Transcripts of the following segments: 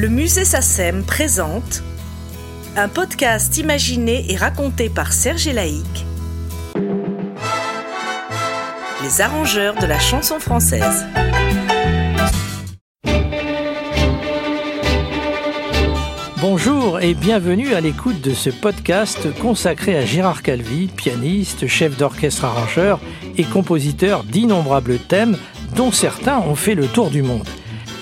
Le musée SACEM présente un podcast imaginé et raconté par Serge Laïc, les arrangeurs de la chanson française. Bonjour et bienvenue à l'écoute de ce podcast consacré à Gérard Calvi, pianiste, chef d'orchestre arrangeur et compositeur d'innombrables thèmes dont certains ont fait le tour du monde.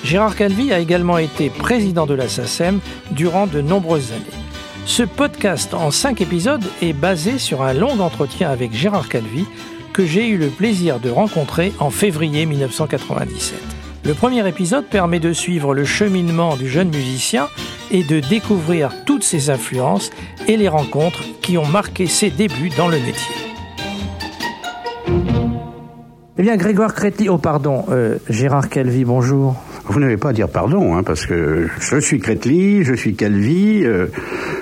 Gérard Calvi a également été président de la SACEM durant de nombreuses années. Ce podcast en cinq épisodes est basé sur un long entretien avec Gérard Calvi que j'ai eu le plaisir de rencontrer en février 1997. Le premier épisode permet de suivre le cheminement du jeune musicien et de découvrir toutes ses influences et les rencontres qui ont marqué ses débuts dans le métier. Eh bien, Grégoire Créti, oh pardon, euh, Gérard Calvi, bonjour. Vous n'avez pas à dire pardon, hein, parce que je suis Crétely, je suis Calvi. Euh,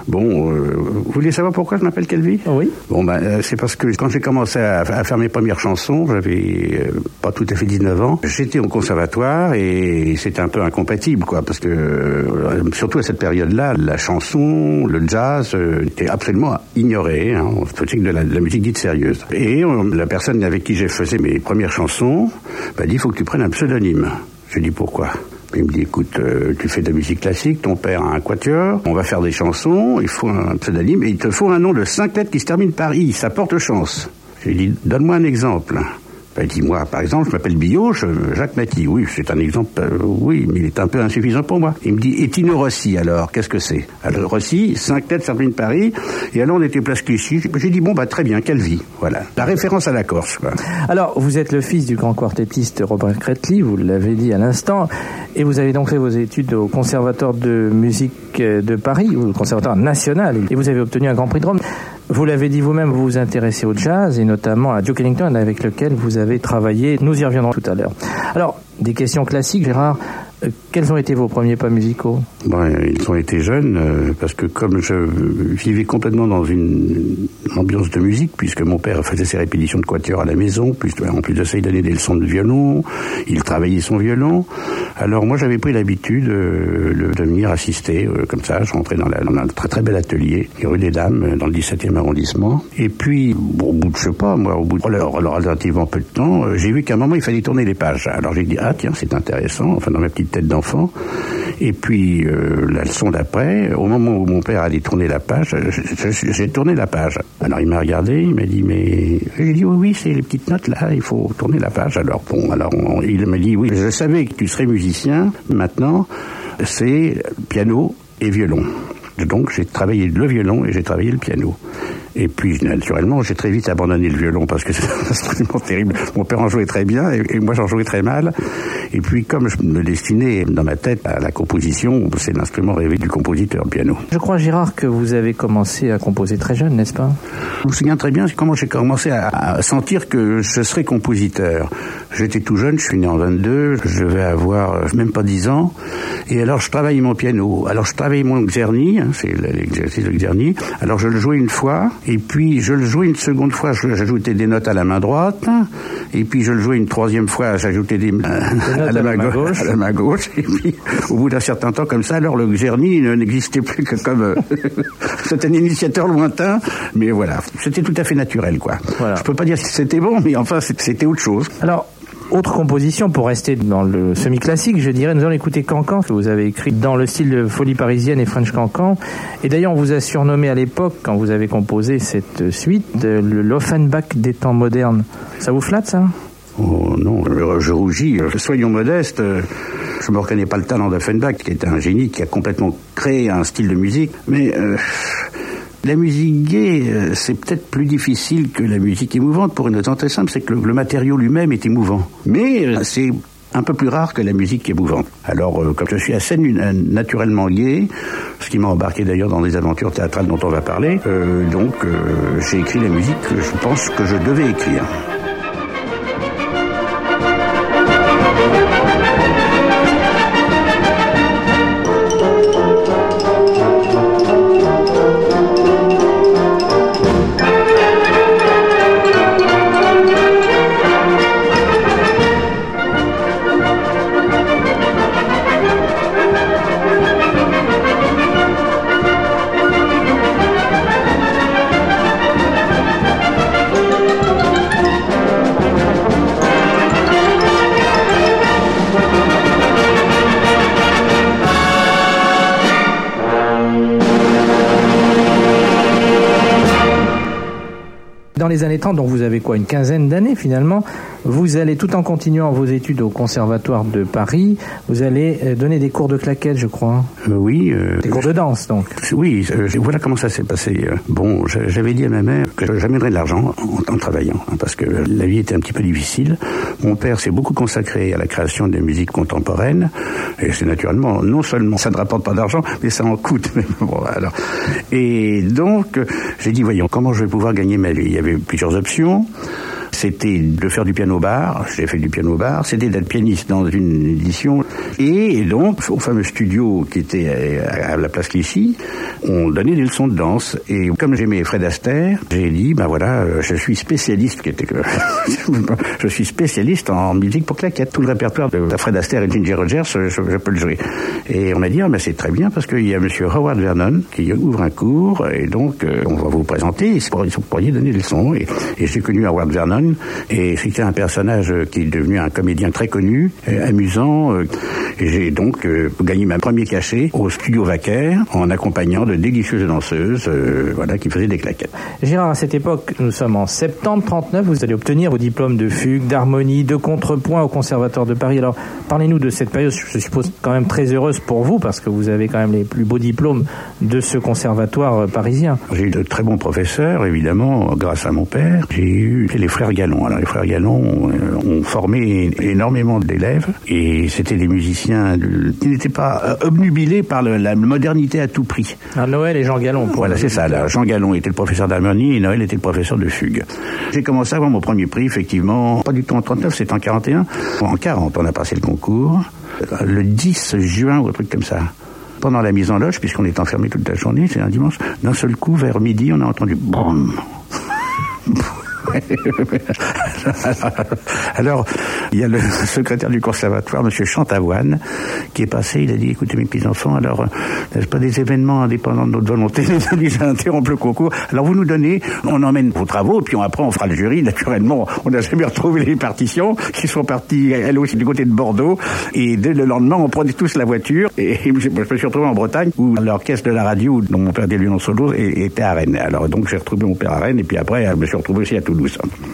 bon, euh, vous voulez savoir pourquoi je m'appelle Calvi Oui. Bon, ben, euh, c'est parce que quand j'ai commencé à, à, faire mes premières chansons, j'avais euh, pas tout à fait 19 ans. J'étais au conservatoire et c'était un peu incompatible, quoi, parce que euh, surtout à cette période-là, la chanson, le jazz était absolument ignoré. Hein, c'était de la, de la musique dite sérieuse. Et la personne avec qui j'ai fait mes premières chansons m'a dit, il faut que tu prennes un pseudonyme. Je dis pourquoi il me dit écoute, euh, tu fais de la musique classique, ton père a un quatuor, on va faire des chansons, il faut un pseudonyme et il te faut un nom de cinq lettres qui se termine par I, ça porte chance. Je lui dis donne-moi un exemple. Ben, dis-moi, par exemple, je m'appelle Billot, Jacques Maty. Oui, c'est un exemple, euh, oui, mais il est un peu insuffisant pour moi. Il me dit, et Tino Rossi, alors, qu'est-ce que c'est? Alors, Rossi, cinq lettres, de Paris, et alors on était place Clichy. J'ai dit, bon, bah, très bien, quelle vie? Voilà. La référence à la Corse, quoi. Alors, vous êtes le fils du grand quartettiste Robert Cretely, vous l'avez dit à l'instant, et vous avez donc fait vos études au Conservatoire de musique de Paris, ou au Conservatoire national, et vous avez obtenu un grand prix de Rome. Vous l'avez dit vous-même, vous vous intéressez au jazz et notamment à Duke Ellington avec lequel vous avez travaillé. Nous y reviendrons tout à l'heure. Alors, des questions classiques, Gérard. Euh, quels ont été vos premiers pas musicaux bon, Ils ont été jeunes euh, parce que comme je vivais complètement dans une ambiance de musique, puisque mon père faisait ses répétitions de quatuor à la maison, en plus de ça il donnait des leçons de violon, il travaillait son violon. Alors moi j'avais pris l'habitude euh, de venir assister comme ça. Je rentrais dans, un très très bel atelier, rue des Dames, dans le 17e arrondissement. Et puis au bout de je sais pas, moi au bout de relativement peu de temps, j'ai vu qu'à un moment il fallait tourner les pages. Alors j'ai dit ah tiens c'est intéressant. Enfin dans ma petite tête d'enfant. Et puis euh, la leçon d'après, au moment où mon père allait tourner la page, j'ai tourné la page. Alors il m'a regardé, il m'a dit mais j'ai dit oui oui c'est les petites notes là, il faut tourner la page. Alors bon alors il m'a dit oui je savais que tu serais musicien. Maintenant c'est piano et violon. Donc j'ai travaillé le violon et j'ai travaillé le piano. Et puis, naturellement, j'ai très vite abandonné le violon parce que c'est absolument terrible. Mon père en jouait très bien et, moi j'en jouais très mal. Et puis, comme je me destinais dans ma tête à la composition, c'est l'instrument rêvé du compositeur, le piano. Je crois, Gérard, que vous avez commencé à composer très jeune, n'est-ce pas? Je me souviens très bien comment j'ai commencé à, sentir que je serais compositeur. J'étais tout jeune, je suis né en 22, je vais avoir même pas 10 ans. Et alors, je travaillais mon piano. Alors, je travaillais mon xerni, hein, c'est l'exercice de xerni. Alors, je le jouais une fois et puis je le jouais une seconde fois, j'ajoutais des notes à la main droite, et puis je le jouais une troisième fois, j'ajoutais des, à, la main gauche, à la main gauche, et puis au bout d'un certain temps comme ça, alors le Xerni n'existait plus que comme euh, c'était un initiateur lointain, mais voilà, c'était tout à fait naturel quoi. Voilà. Je peux pas dire si c'était bon, mais enfin c'était autre chose. Alors autre composition pour rester dans le semi-classique, je dirais, nous allons écouter Cancan, que vous avez écrit dans le style de folie parisienne et French Cancan. Et d'ailleurs, on vous a surnommé à l'époque, quand vous avez composé cette suite, le L'Offenbach des temps modernes. Ça vous flatte, ça? Oh non, je rougis. Soyons modestes. Je me reconnais pas le talent d'Offenbach, qui est un génie qui a complètement créé un style de musique. Mais euh, la musique gay, euh, c'est peut-être plus difficile que la musique émouvante pour une raison très simple, c'est que le, matériau lui-même est émouvant. Mais euh, c'est un peu plus rare que la musique émouvante. Alors, euh, comme je suis assez naturellement gay, ce qui m'a embarqué d'ailleurs dans des aventures théâtrales dont on va parler, donc j'ai écrit la musique que je pense que je devais écrire. Dans les années 30, donc vous avez quoi, une quinzaine d'années finalement, vous allez, tout en continuant vos études au Conservatoire de Paris, vous allez euh, donner des cours de claquettes, je crois. Euh, oui. Euh, des cours de danse, donc. Oui, voilà comment ça s'est passé. Bon, j'avais dit à ma mère que j'amènerais de l'argent en, travaillant, hein, parce que la vie était un petit peu difficile. Mon père s'est beaucoup consacré à la création des musiques contemporaines, et c'est naturellement, non seulement ça ne rapporte pas d'argent, mais ça en coûte. bon, alors. Et donc, j'ai dit, voyons, comment je vais pouvoir gagner ma vie? Il y avait plusieurs options c'était de faire du piano bar. J'ai fait du piano bar. C'était d'être pianiste dans une édition. Et donc, au fameux studio qui était à la place Clichy, on donnait des leçons de danse. Et comme j'aimais Fred Astaire, j'ai dit, ben voilà, euh, je suis spécialiste, qui était je suis spécialiste en musique pour claquettes. Tout le répertoire de Fred Astaire et Ginger Rogers, je, peux le jouer. Et on m'a dit, ah, ben c'est très bien parce qu'il y a monsieur Howard Vernon qui ouvre un cours et donc euh, on va vous présenter. Vous pourriez donner des leçons. Et, et j'ai connu Howard Vernon et c'était un personnage qui est devenu un comédien très connu, euh, amusant. Euh, et j'ai donc euh, gagné ma premier cachet au studio Vaquer en accompagnant de délicieuses danseuses voilà, qui faisaient des claquettes. Gérard, à cette époque, nous sommes en septembre 39, vous allez obtenir vos diplômes de fugue, d'harmonie, de contrepoint au Conservatoire de Paris. Alors, parlez-nous de cette période, je suppose quand même très heureuse pour vous, parce que vous avez quand même les plus beaux diplômes de ce conservatoire parisien. J'ai eu de très bons professeurs, évidemment, grâce à mon père. J'ai eu les frères Gallon. Alors les frères Gallon euh, ont formé énormément d'élèves et c'était des musiciens qui n'étaient pas euh, obnubilés par la modernité à tout prix. Ah, Noël et Jean Gallon. Voilà, c'est ça. Jean Gallon était le professeur d'harmonie et Noël était le professeur de fugue. J'ai commencé à avoir mon premier prix, effectivement, pas du tout en 39, c'était en 41. En 40, on a passé le concours. Le 10 juin ou un truc comme ça pendant la mise en loge, puisqu'on est enfermé toute la journée, c'est un dimanche, d'un seul coup, vers midi, on a entendu BOUM Alors, il y a le secrétaire du conservatoire, M. Chantavoine, qui est passé, il a dit, écoutez mes petits-enfants, alors, euh, n'est-ce pas des événements indépendants de notre volonté, nous a interrompre le concours? Alors vous nous donnez, on emmène vos travaux, puis après on fera le jury, naturellement. On n'a jamais retrouvé les partitions, qui sont parties, elles aussi, du côté de Bordeaux, et dès le lendemain, on prenait tous la voiture, et je me suis retrouvé en Bretagne, où l'orchestre de la radio, dont mon père des en solo, était à Rennes. Alors donc j'ai retrouvé mon père à Rennes, et puis après, je me suis retrouvé aussi à Toulouse.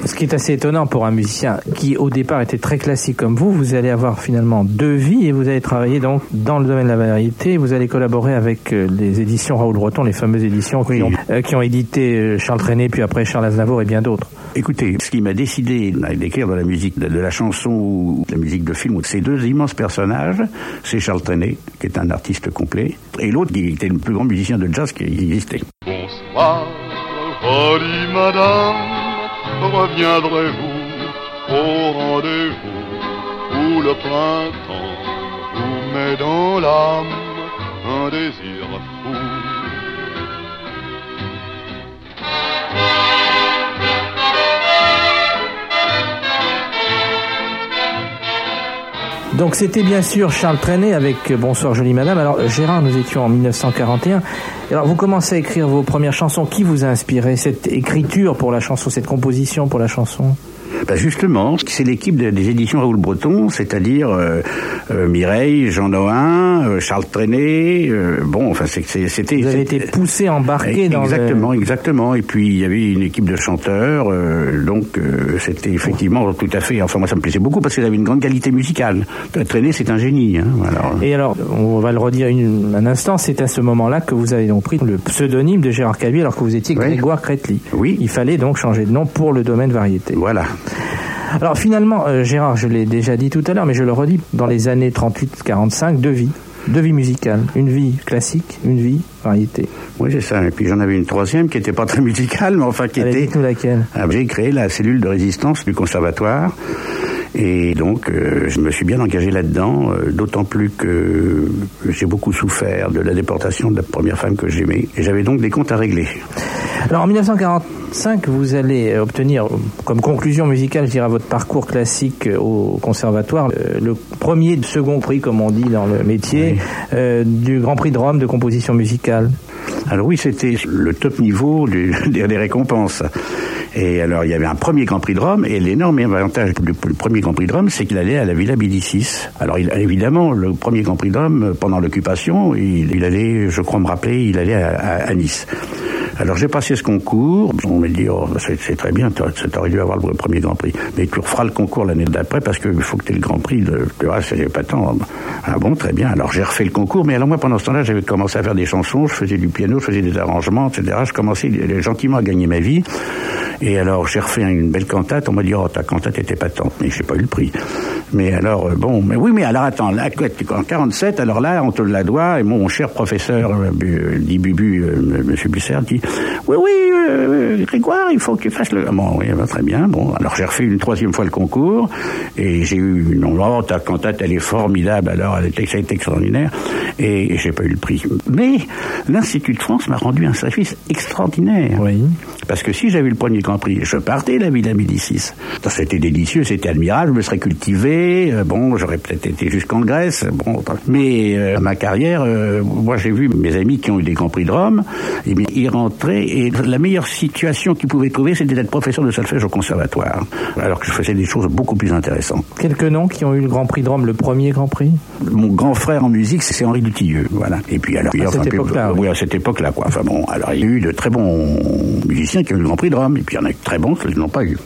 Ce qui est assez étonnant pour un musicien qui au départ était très classique comme vous, vous allez avoir finalement deux vies et vous allez travailler donc dans le domaine de la variété, vous allez collaborer avec euh, les éditions Raoul Breton, les fameuses éditions qui, ont, euh, qui ont édité euh, Charles Trenet, puis après Charles Aznavour et bien d'autres. Écoutez, ce qui m'a décidé d'écrire dans la musique de, la chanson ou de la musique de film, ces deux immenses personnages, c'est Charles Trenet, qui est un artiste complet, et l'autre qui était le plus grand musicien de jazz qui existait. Bonsoir, madame reviendrez-vous au rendez-vous où le printemps vous met dans l'âme un désir Donc c'était bien sûr Charles Trenet avec Bonsoir jolie madame. Alors Gérard, nous étions en 1941. Alors vous commencez à écrire vos premières chansons. Qui vous a inspiré cette écriture pour la chanson, cette composition pour la chanson? Bah Justement, c'est l'équipe des éditions Raoul Breton, c'est-à-dire euh, euh, Mireille, Jean Nohain, euh, Charles Trenet. bon, enfin, c'était. Vous avez été poussé, embarqué dans Exactement, exactement. Et puis il y avait une équipe de chanteurs, donc c'était effectivement tout à fait. Enfin, moi, ça me plaisait beaucoup parce qu'il avait une grande qualité musicale. Trenet, c'est un génie. Hein, Et alors, on va le redire une, un instant. C'est à ce moment-là que vous avez donc pris le pseudonyme de Gérard Calvi alors que vous étiez Grégoire Crétely. Oui. Il fallait donc changer de nom pour le domaine variété. Voilà. Alors finalement, euh, Gérard, je l'ai déjà dit tout à l'heure, mais je le redis, dans les années 38-45, deux vies. Deux vies musicales. Une vie classique, une vie variété. Oui, c'est ça. Et puis j'en avais une troisième qui n'était pas très musicale, mais enfin qui était... laquelle ah, J'ai créé la cellule de résistance du conservatoire. Et donc, euh, je me suis bien engagé là-dedans, euh, d'autant plus que j'ai beaucoup souffert de la déportation de la première femme que j'aimais. Et j'avais donc des comptes à régler. Alors, en 1945, vous allez obtenir, comme conclusion musicale, je dirais, votre parcours classique au conservatoire, le premier, second prix, comme on dit dans le métier, euh, du Grand Prix de Rome de composition musicale. Alors oui, c'était le top niveau des récompenses. Et alors, il y avait un premier Grand Prix de Rome, et l'énorme avantage du premier Grand Prix de Rome, c'est qu'il allait à la Villa Médicis. Alors, il, évidemment, le premier Grand Prix de Rome, pendant l'occupation, il, allait, je crois me rappeler, il allait à, Nice. Alors j'ai passé ce concours. On m'a dit, oh, c'est très bien, tu aurais dû avoir le premier Grand Prix. Mais tu referas le concours l'année d'après parce qu'il faut que tu aies le Grand Prix. Tu vois, c'est pas tant. Ah bon, très bien. Alors j'ai refait le concours. Mais alors moi, pendant ce temps-là, j'avais commencé à faire des chansons. Je faisais du piano, je faisais des arrangements, etc. Je commençais gentiment à gagner ma vie. Et alors, j'ai refait une belle cantate. On m'a dit, oh, ta cantate était patente. Mais j'ai pas eu le prix. Mais alors, euh, bon, mais oui, mais alors attends, là, en 47, alors là, on te la doit, et mon cher professeur, euh, dit Bubu, euh, monsieur Busser, dit, oui, oui, Grégoire, il faut que tu fasses le... Bon, oui, bah, très bien, bon, alors j'ai refait une troisième fois le concours, et j'ai eu, non, oh, ta cantate, elle est formidable, alors, elle était, ça a été extraordinaire, et, j'ai pas eu le prix. Mais, l'Institut de France m'a rendu un service extraordinaire. Oui. Parce que si j'avais eu le premier Prix, je partais la Villa Médicis. C'était délicieux, c'était admirable, je me serais cultivé, euh, bon, j'aurais peut-être été jusqu'en Grèce, bon, mais euh, ma carrière, euh, moi j'ai vu mes amis qui ont eu des Grands Prix de Rome, et bien, ils rentraient, et la meilleure situation qu'ils pouvaient trouver, c'était d'être professeur de solfège au conservatoire, alors que je faisais des choses beaucoup plus intéressantes. Quelques noms qui ont eu le Grand Prix de Rome, le premier Grand Prix? Mon grand frère en musique, c'est Henri Dutilleux, voilà. Et puis alors, à cette époque-là, oui. à cette époque-là, quoi. Enfin bon, alors il y a eu de très bons musiciens qui ont eu le Grand Prix de Rome, et puis y en très bons qui ne l'ont pas eu.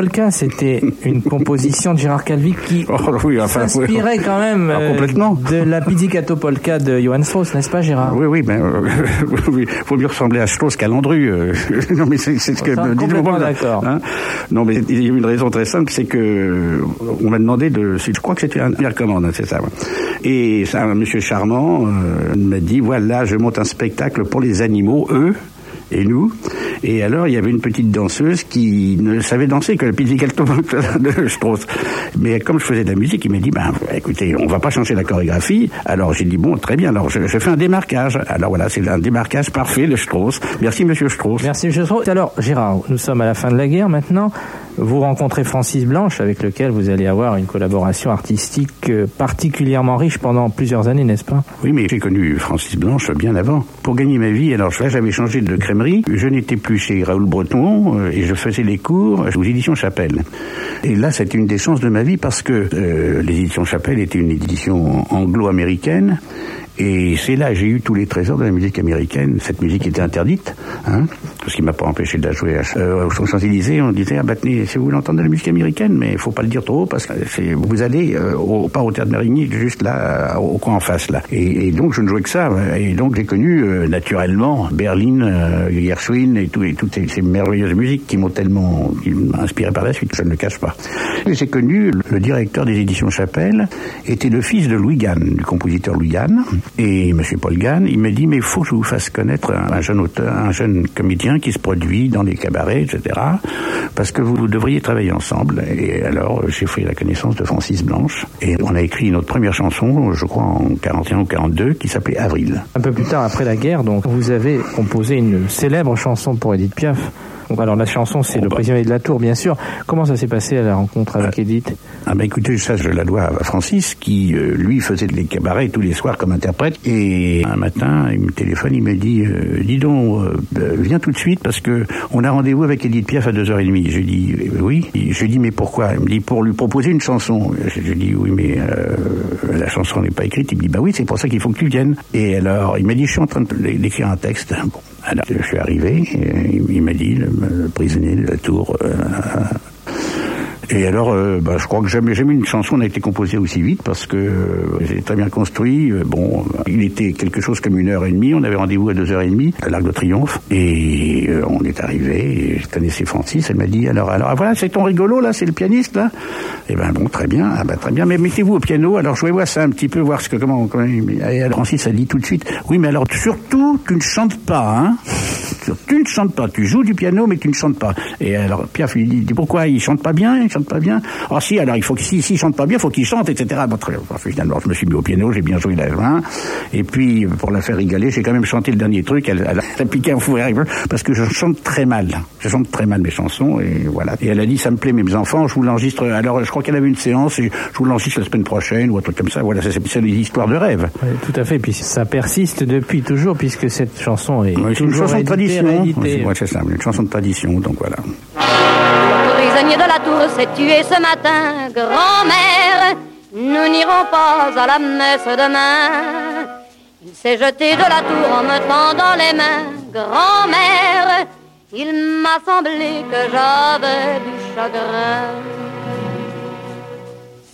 Polka, c'était une composition de Gérard Calvi qui oh, s'inspirait quand même ah, euh, de la Pizzicato Polka de Johann Strauss, n'est-ce pas Gérard? Oui, oui, ben, euh, faut mieux ressembler à Strauss qu'à Landru. Euh. non, mais c'est ce que... Complètement d'accord. Hein? Non, mais il y a une raison très simple, c'est que on m'a demandé de... Je crois que c'était un première commande, hein, c'est ça. Et ça, un monsieur charmant m'a dit, voilà, je monte un spectacle pour les animaux, eux, et nous. Et alors, il y avait une petite danseuse qui ne savait danser que le pizzicato de Strauss. Mais comme je faisais de la musique, il m'a dit, ben, écoutez, on va pas changer la chorégraphie. Alors, j'ai dit, bon, très bien. Alors, je, fais un démarquage. Alors voilà, c'est un démarquage parfait de Strauss. Merci, monsieur Strauss. Merci, monsieur Strauss. Alors, Gérard, nous sommes à la fin de la guerre maintenant. Vous rencontrez Francis Blanche, avec lequel vous allez avoir une collaboration artistique euh, particulièrement riche pendant plusieurs années, n'est-ce pas? Oui, mais j'ai connu Francis Blanche bien avant. Pour gagner ma vie, alors là, j'avais changé de crèmerie. Je n'étais plus chez Raoul Breton euh, et je faisais les cours aux éditions Chapelle. Et là, c'était une des chances de ma vie parce que euh, les éditions Chapelle étaient une édition anglo-américaine et c'est là j'ai eu tous les trésors de la musique américaine. Cette musique était interdite, hein, ce qui m'a pas empêché de la jouer à, euh, aux Champs-Élysées. On disait, ah bah si vous voulez entendre de la musique américaine, mais faut pas le dire trop parce que vous allez euh, au, pas au théâtre Marigny, juste là, au coin en face là. Et, donc je ne jouais que ça. Et donc j'ai connu euh, naturellement Berlin, euh, Gershwin et, tout, et toutes ces, merveilleuses musiques qui m'ont tellement inspiré par la suite. Je ne le cache pas. J'ai connu le directeur des éditions Chapelle était le fils de Louis Gann, du compositeur Louis Gann. Et M. Paul Gann, il me dit, mais il faut que je vous fasse connaître un, jeune auteur, un jeune comédien qui se produit dans les cabarets, etc. Parce que vous, devriez travailler ensemble. Et alors, j'ai fait la connaissance de Francis Blanche. Et on a écrit notre première chanson, je crois en 41 ou 42, qui s'appelait Avril. Un peu plus tard, après la guerre, donc, vous avez composé une célèbre chanson pour Edith Piaf Alors la chanson, c'est Oh, Le bah. prisonnier de la tour, bien sûr. Comment ça s'est passé à la rencontre avec Edith? Ah bah écoutez, ça je la dois à Francis qui euh, lui faisait des cabarets tous les soirs comme interprète et un matin il me téléphone, il me dit euh, dis donc euh, euh, viens tout de suite parce que on a rendez-vous avec Edith Piaf à 2h30. Je lui dis euh, oui. Je lui dis mais pourquoi? Il me dit pour lui proposer une chanson. Je lui dis oui mais euh, la chanson n'est pas écrite. Il me dit bah oui c'est pour ça qu'il faut que tu viennes. Et alors il m'a dit je suis en train d'écrire un texte. Bon, alors je suis arrivé il, m'a dit le, le prisonnier de la tour euh, et alors, euh, bah, je crois que jamais, jamais une chanson n'a été composée aussi vite parce que euh, très bien construit. Euh, Bon, il était quelque chose comme une heure et demie. On avait rendez-vous à deux heures et demie à l'Arc de Triomphe et euh, on est arrivé. Et je connaissais Francis. Elle m'a dit alors, alors, ah, voilà, c'est ton rigolo là, c'est le pianiste là. Et ben bon, très bien, ah, ben, très bien. Mais mettez-vous au piano. Alors jouez-moi ça un petit peu, voir ce que comment. comment et Francis a dit tout de suite. Oui, mais alors surtout, tu ne chantes pas, hein. Tu ne chantes pas, tu joues du piano mais tu ne chantes pas. Et alors Piaf lui dit, pourquoi il chante pas bien, il pas bien. Ah si, alors il faut que si s'il chante pas bien, il faut qu'il chante, etc. Bon, très bien. Bon, finalement, je me suis mis au piano, j'ai bien joué la main. Et puis pour la faire rigoler, j'ai quand même chanté le dernier truc. Elle, elle a piqué un fou rire parce que je chante très mal. Je chante très mal mes chansons et voilà. Et elle a dit ça me plaît mes enfants, je vous l'enregistre. Alors je crois qu'elle avait une séance et je vous l'enregistre la semaine prochaine ou un truc comme ça. Voilà, c'est des histoires de rêve. Oui, tout à fait. Puis ça persiste depuis toujours, puisque cette chanson est c'est une chanson de tradition. ouais, c'est ça, une chanson de tradition. Donc voilà. Prisonnier de la tour s'est tué ce matin, grand-mère. Nous n'irons pas à la messe demain. Il s'est jeté de la tour en me tendant les mains, grand-mère. Il m'a semblé que j'avais du chagrin.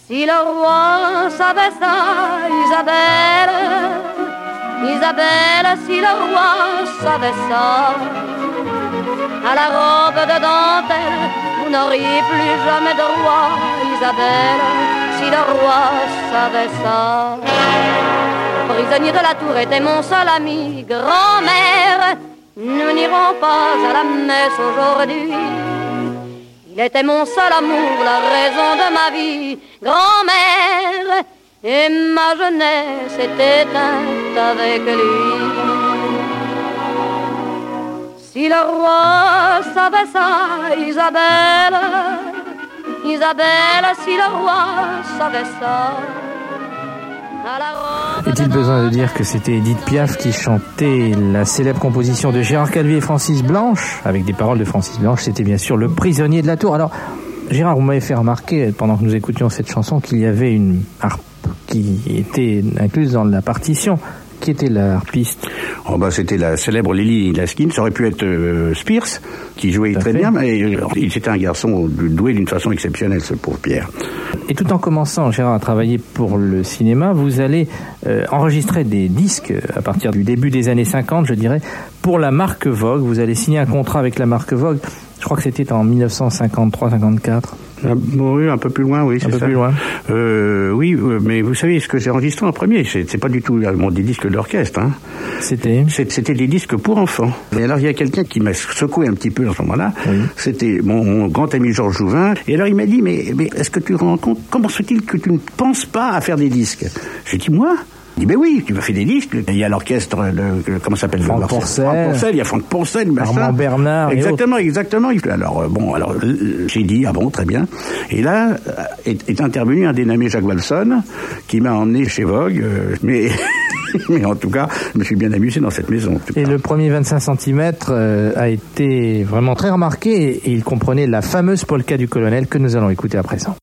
Si le roi savait ça, Isabelle, Isabelle, si le roi savait ça, à la robe de dentelle, vous n'auriez plus jamais de roi, Isabelle, si le roi savait ça. Prisonnier de la tour était mon seul ami, grand-mère, nous n'irons pas à la messe aujourd'hui. Il était mon seul amour, la raison de ma vie, grand-mère, et ma jeunesse était éteinte avec lui. Si le roi savait ça, Isabelle, Isabelle, si le roi savait ça. Est-il besoin de dire que c'était Edith Piaf qui chantait la célèbre composition de Gérard Calvi et Francis Blanche, avec des paroles de Francis Blanche, c'était bien sûr Le prisonnier de la tour. Alors, Gérard, vous m'avez fait remarquer, pendant que nous écoutions cette chanson, qu'il y avait une harpe qui était incluse dans la partition. Qui était la harpiste Oh bah c'était la célèbre Lily Laskin, ça aurait pu être euh, Spears qui jouait très fait. bien, mais euh, il c'était un garçon doué d'une façon exceptionnelle, ce pauvre Pierre. Et tout en commençant, Gérard, à travailler pour le cinéma, vous allez euh, enregistrer des disques à partir du début des années 50, je dirais, pour la marque Vogue. Vous allez signer un contrat avec la marque Vogue. Je crois que c'était en 1953-54. Ah, bon, un peu plus loin, oui, c'est peu ça. plus loin. Euh, oui, euh, mais vous savez, ce que j'ai enregistré en premier, c'est pas du tout euh, bon, des disques d'orchestre. Hein. C'était C'était des disques pour enfants. Et alors il y a quelqu'un qui m'a secoué un petit peu à ce moment-là. Oui. C'était mon, mon grand ami Georges Jouvin. Et alors il m'a dit mais, mais est-ce que tu te rends compte comment se fait-il que tu ne penses pas à faire des disques? J'ai dit moi? Il dit, ben oui, tu vas faire des disques. Il y a l'orchestre, comment ça s'appelle Franck Pourcel, il y a Franck Pourcel, machin. Armand Bernard Exactement, exactement. Alors, euh, bon, alors, euh, j'ai dit, ah bon, très bien. Et là, euh, est, est intervenu un dénommé Jacques Walson, qui m'a emmené chez Vogue, euh, mais, mais en tout cas, je me suis bien amusé dans cette maison. Et le premier 25 cm a été vraiment très remarqué et il comprenait la fameuse polka du colonel que nous allons écouter à présent.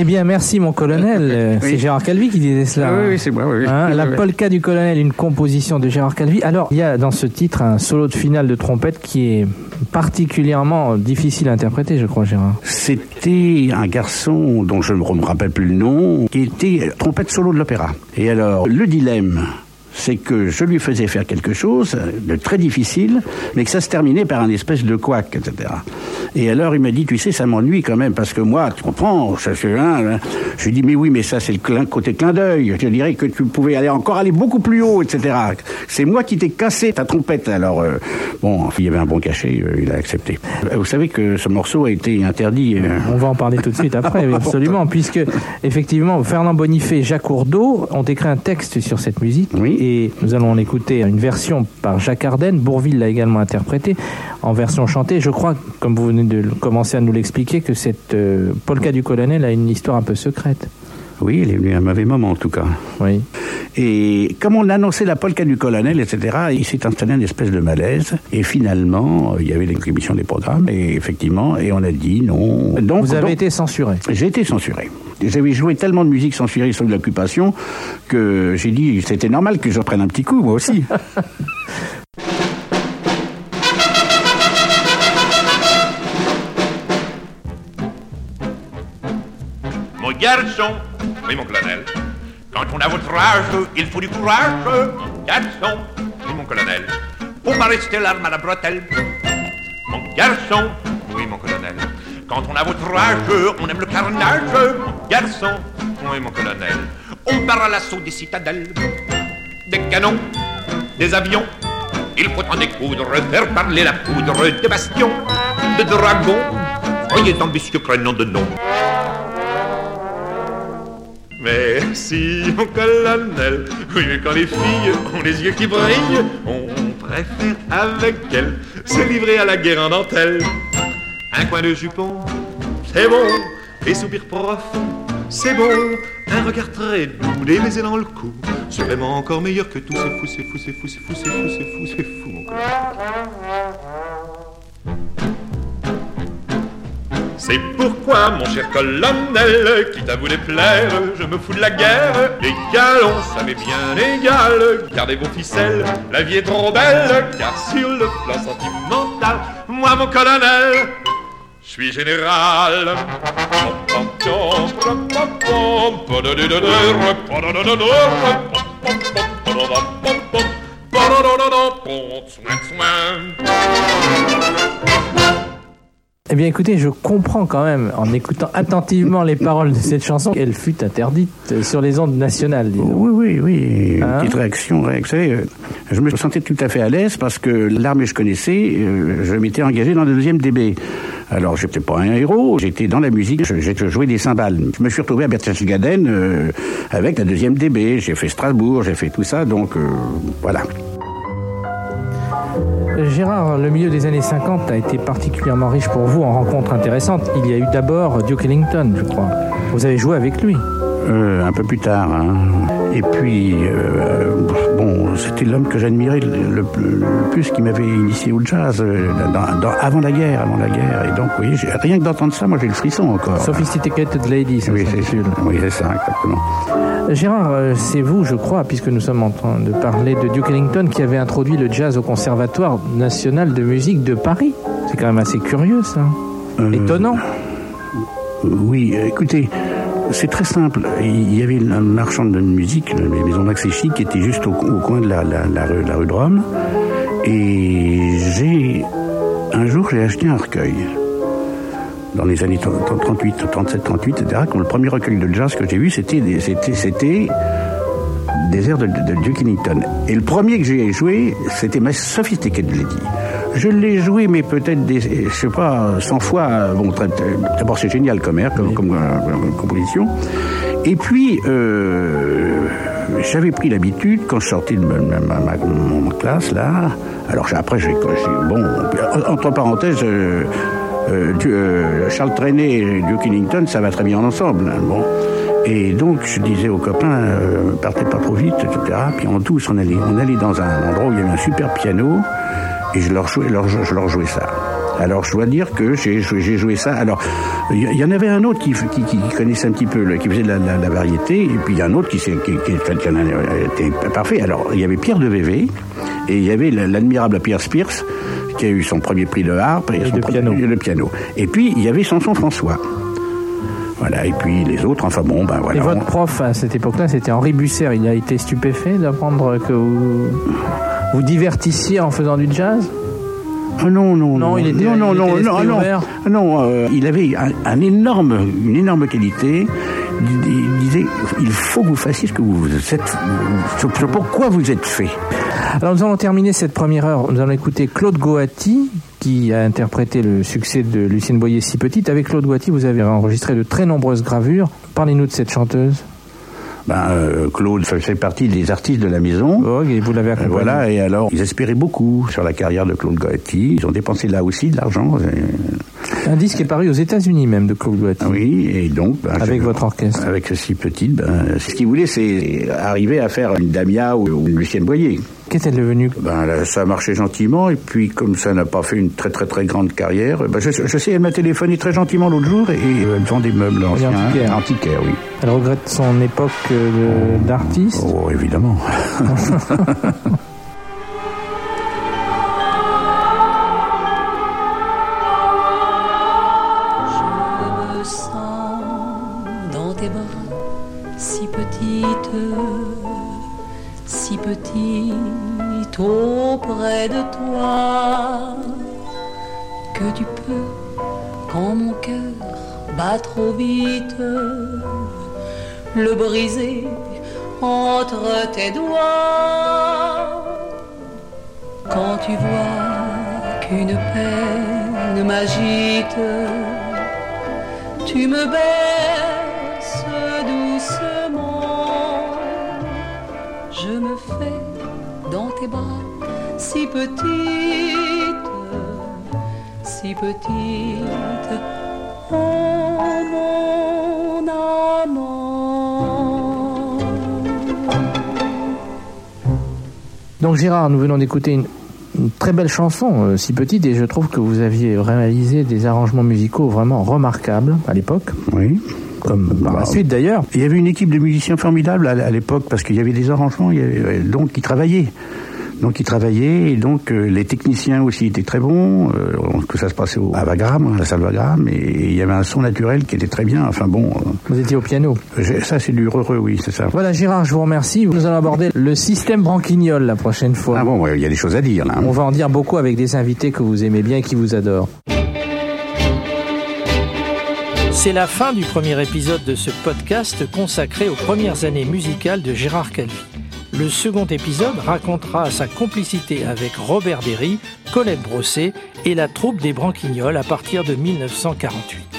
Eh bien, merci mon colonel. Euh, C'est Gérard Calvi qui disait cela. Oui, oui, c'est moi, oui. Hein, la polka du colonel, une composition de Gérard Calvi. Alors, il y a dans ce titre un solo de finale de trompette qui est particulièrement difficile à interpréter, je crois, Gérard. C'était un garçon dont je ne me rappelle plus le nom, qui était trompette solo de l'opéra. Et alors, le dilemme, c'est que je lui faisais faire quelque chose de très difficile, mais que ça se terminait par un espèce de couac, etc. Et alors, il m'a dit, tu sais, ça m'ennuie quand même, parce que moi, tu comprends, ça c'est un... hein. Je lui ai dit, mais oui, mais ça c'est le côté clin d'œil. Je dirais que tu pouvais aller encore aller beaucoup plus haut, etc. C'est moi qui t'ai cassé ta trompette. Alors, euh, bon, il y avait un bon cachet, euh, il a accepté. Euh, Vous savez que ce morceau a été interdit... euh, On va en parler tout de suite après, oui, absolument, puisque effectivement, Fernand Bonifay et Jacques Ourdeau ont écrit un texte sur cette musique, Oui. et nous allons en écouter une version par Jacques Ardenne. Bourville l'a également interprété en version chantée. Je crois, comme vous venez de commencer à nous l'expliquer, que cette euh, polka du colonel a une histoire un peu secrète. Oui, il est venu à un mauvais moment en tout cas. Oui. Et comme on annonçait la polka du colonel, etc., il s'est installé une espèce de malaise. Et finalement, il y avait l'émission des programmes, et effectivement, et on a dit non. Donc, Vous avez donc, été censuré. J'ai été censuré. J'avais joué tellement de musique censurée sur l'occupation que j'ai dit c'était normal que j'en prenne un petit coup, moi aussi. Mon garçon, oui mon colonel, quand on a votre âge, il faut du courage. Garçon, oui mon colonel, faut pas rester l'arme à la bretelle. Mon garçon, oui mon colonel, quand on a votre âge, on aime le carnage. Mon garçon, oui mon colonel, on part à l'assaut des citadelles, des canons, des avions. Il faut en découdre, faire parler la poudre des bastions, de dragons. Soyez ambitieux, craignant de nom. Merci, mon colonel. Oui, mais quand les filles ont les yeux qui brillent, on préfère avec elles se livrer à la guerre en dentelle. Un coin de jupon, c'est bon. Des soupirs profonds, c'est bon. Un regard très doux, des baisers dans le cou. C'est vraiment encore meilleur que tout. C'est fou, c'est fou, c'est fou, c'est fou, c'est fou, c'est fou, c'est fou, mon colonel. C'est pourquoi, mon cher colonel, quitte à vous déplaire, je me fous de la guerre. Les galons, ça m'est bien égal. Gardez vos ficelles, la vie est trop belle. Car sur le plan sentimental, moi, mon colonel, je suis général. Eh bien, écoutez, je comprends quand même, en écoutant attentivement les paroles de cette chanson, qu'elle fut interdite sur les ondes nationales, disons. Oui, oui, oui. Une Hein petite réaction. Vous savez, euh, je me sentais tout à fait à l'aise parce que l'armée que je connaissais, euh, je m'étais engagé dans le deuxième DB. Alors, j'étais pas un héros, j'étais dans la musique, je, je jouais des cymbales. Je me suis retrouvé à Berchtesgaden euh, avec la deuxième DB. J'ai fait Strasbourg, j'ai fait tout ça, donc euh, voilà. Gérard, le milieu des années 50 a été particulièrement riche pour vous en rencontres intéressantes. Il y a eu d'abord Duke Ellington, je crois. Vous avez joué avec lui. Euh, un peu plus tard. hein. Et puis, euh, bon, c'était l'homme que j'admirais le, le- le plus, qui m'avait initié au jazz euh, dans- dans- avant la guerre, avant la guerre. Et donc, oui, j'ai- rien que d'entendre ça, moi j'ai le frisson encore. Sophisticated Lady, ça oui, c'est s'intitule. oui, c'est ça, exactement. Gérard, euh, c'est vous, je crois, puisque nous sommes en train de parler de Duke Ellington, qui avait introduit le jazz au Conservatoire national de musique de Paris. C'est quand même assez curieux, ça. Euh, Étonnant. Oui, écoutez, c'est très simple. Il y avait une marchande de musique, les maisons d'accès chic, qui était juste au, coin de la, la, rue, la rue de Rome. Et j'ai. Un jour, j'ai acheté un recueil. Dans les années 30, 38, 37, 38, etc. Le premier recueil de jazz que j'ai vu, c'était des, c'était, des airs de, de, Duke Ellington. Et le premier que j'ai joué, c'était ma Sophisticated Lady. Je l'ai joué, mais peut-être des, je sais pas, 100 fois. Bon, d'abord c'est génial comme air, comme, composition. Et puis, euh, j'avais pris l'habitude, quand je sortais de ma, classe, là, alors après, j'ai, bon, entre parenthèses, euh, euh, Charles Trenet et Duke Ellington, ça va très bien ensemble. bon. Et donc, je disais aux copains, euh, partez pas trop vite, etc. Puis en douce, on allait, on allait dans un endroit où il y avait un super piano, et je leur jouais, leur- je leur jouais ça. Alors je dois dire que j'ai joué, ça. Alors il y, y en avait un autre qui, qui, qui connaissait un petit peu, qui faisait de la, la- la variété, et puis il y a un autre qui, en été parfait. Alors il y avait Pierre de Vévé, et il y avait l'admirable Pierre Spears, qui a eu son premier prix de harpe et, Et son de premier- piano. le piano. Et puis il y avait Samson François. Voilà, et puis les autres, enfin bon, ben voilà. Et votre prof à cette époque-là, c'était Henri Busser. Il a été stupéfait d'apprendre que vous vous divertissiez en faisant du jazz? Ah non, non, Non, il était- non, non, il non, était non, non, non, euh, il avait un, un énorme, une énorme qualité. Il, il disait, il faut que vous fassiez ce que vous êtes, ce, ce pourquoi vous êtes fait. Alors nous allons terminer cette première heure. Nous allons écouter Claude Goati, qui a interprété le succès de Lucienne Boyer si petite. Avec Claude Goati, vous avez enregistré de très nombreuses gravures. Parlez-nous de cette chanteuse. Ben, euh, Claude fait partie des artistes de la maison. Et vous l'avez Euh, accompagnée. Voilà, et alors, ils espéraient beaucoup sur la carrière de Claude Goetti. Ils ont dépensé là aussi de l'argent. Un disque est paru aux États-Unis même de Claude Goati. Ah oui, et donc... ben, Avec je- votre orchestre. Avec si petite, ben, ce qu'ils voulaient, c'est arriver à faire une Damia ou une Lucienne Boyer. Qu'est-elle devenue Ben, là, ça a marché gentiment, et puis comme ça n'a pas fait une très très très grande carrière, ben, je, je sais, elle m'a téléphoné très gentiment l'autre jour, et euh, elle vend des meubles anciens. antiquaires. Antiquaires, oui. Elle regrette son époque euh, de- d'artiste. Oh, évidemment. Je me sens dans tes bras si petite, si petite auprès de toi que tu peux, quand mon cœur bat trop vite, le briser entre tes doigts. Quand tu vois qu'une peine m'agite, tu me baisses tes bras si petite, si petite. Oh mon amant. Donc Gérard, nous venons d'écouter une, une très belle chanson, euh, si petite, et je trouve que vous aviez réalisé des arrangements musicaux vraiment remarquables à l'époque, oui. comme par la Bah, suite d'ailleurs. Il y avait une équipe de musiciens formidables à, à l'époque, parce qu'il y avait des arrangements, il y avait, euh, donc ils travaillaient. Donc ils travaillaient, et donc euh, les techniciens aussi étaient très bons, euh, que ça se passait au, à Wagram, à la salle Wagram, et il y avait un son naturel qui était très bien. Enfin bon, Vous étiez au piano. euh, ça c'est du heureux, oui, c'est ça. Voilà Gérard, je vous remercie. Nous allons aborder le système branquignol la prochaine fois. Ah bon, ouais, il y a des choses à dire là. hein. On va en dire beaucoup avec des invités que vous aimez bien et qui vous adorent. C'est la fin du premier épisode de ce podcast consacré aux premières années musicales de Gérard Calvi. Le second épisode racontera sa complicité avec Robert Derry, Colette Brossé et la troupe des Branquignoles à partir de 1948.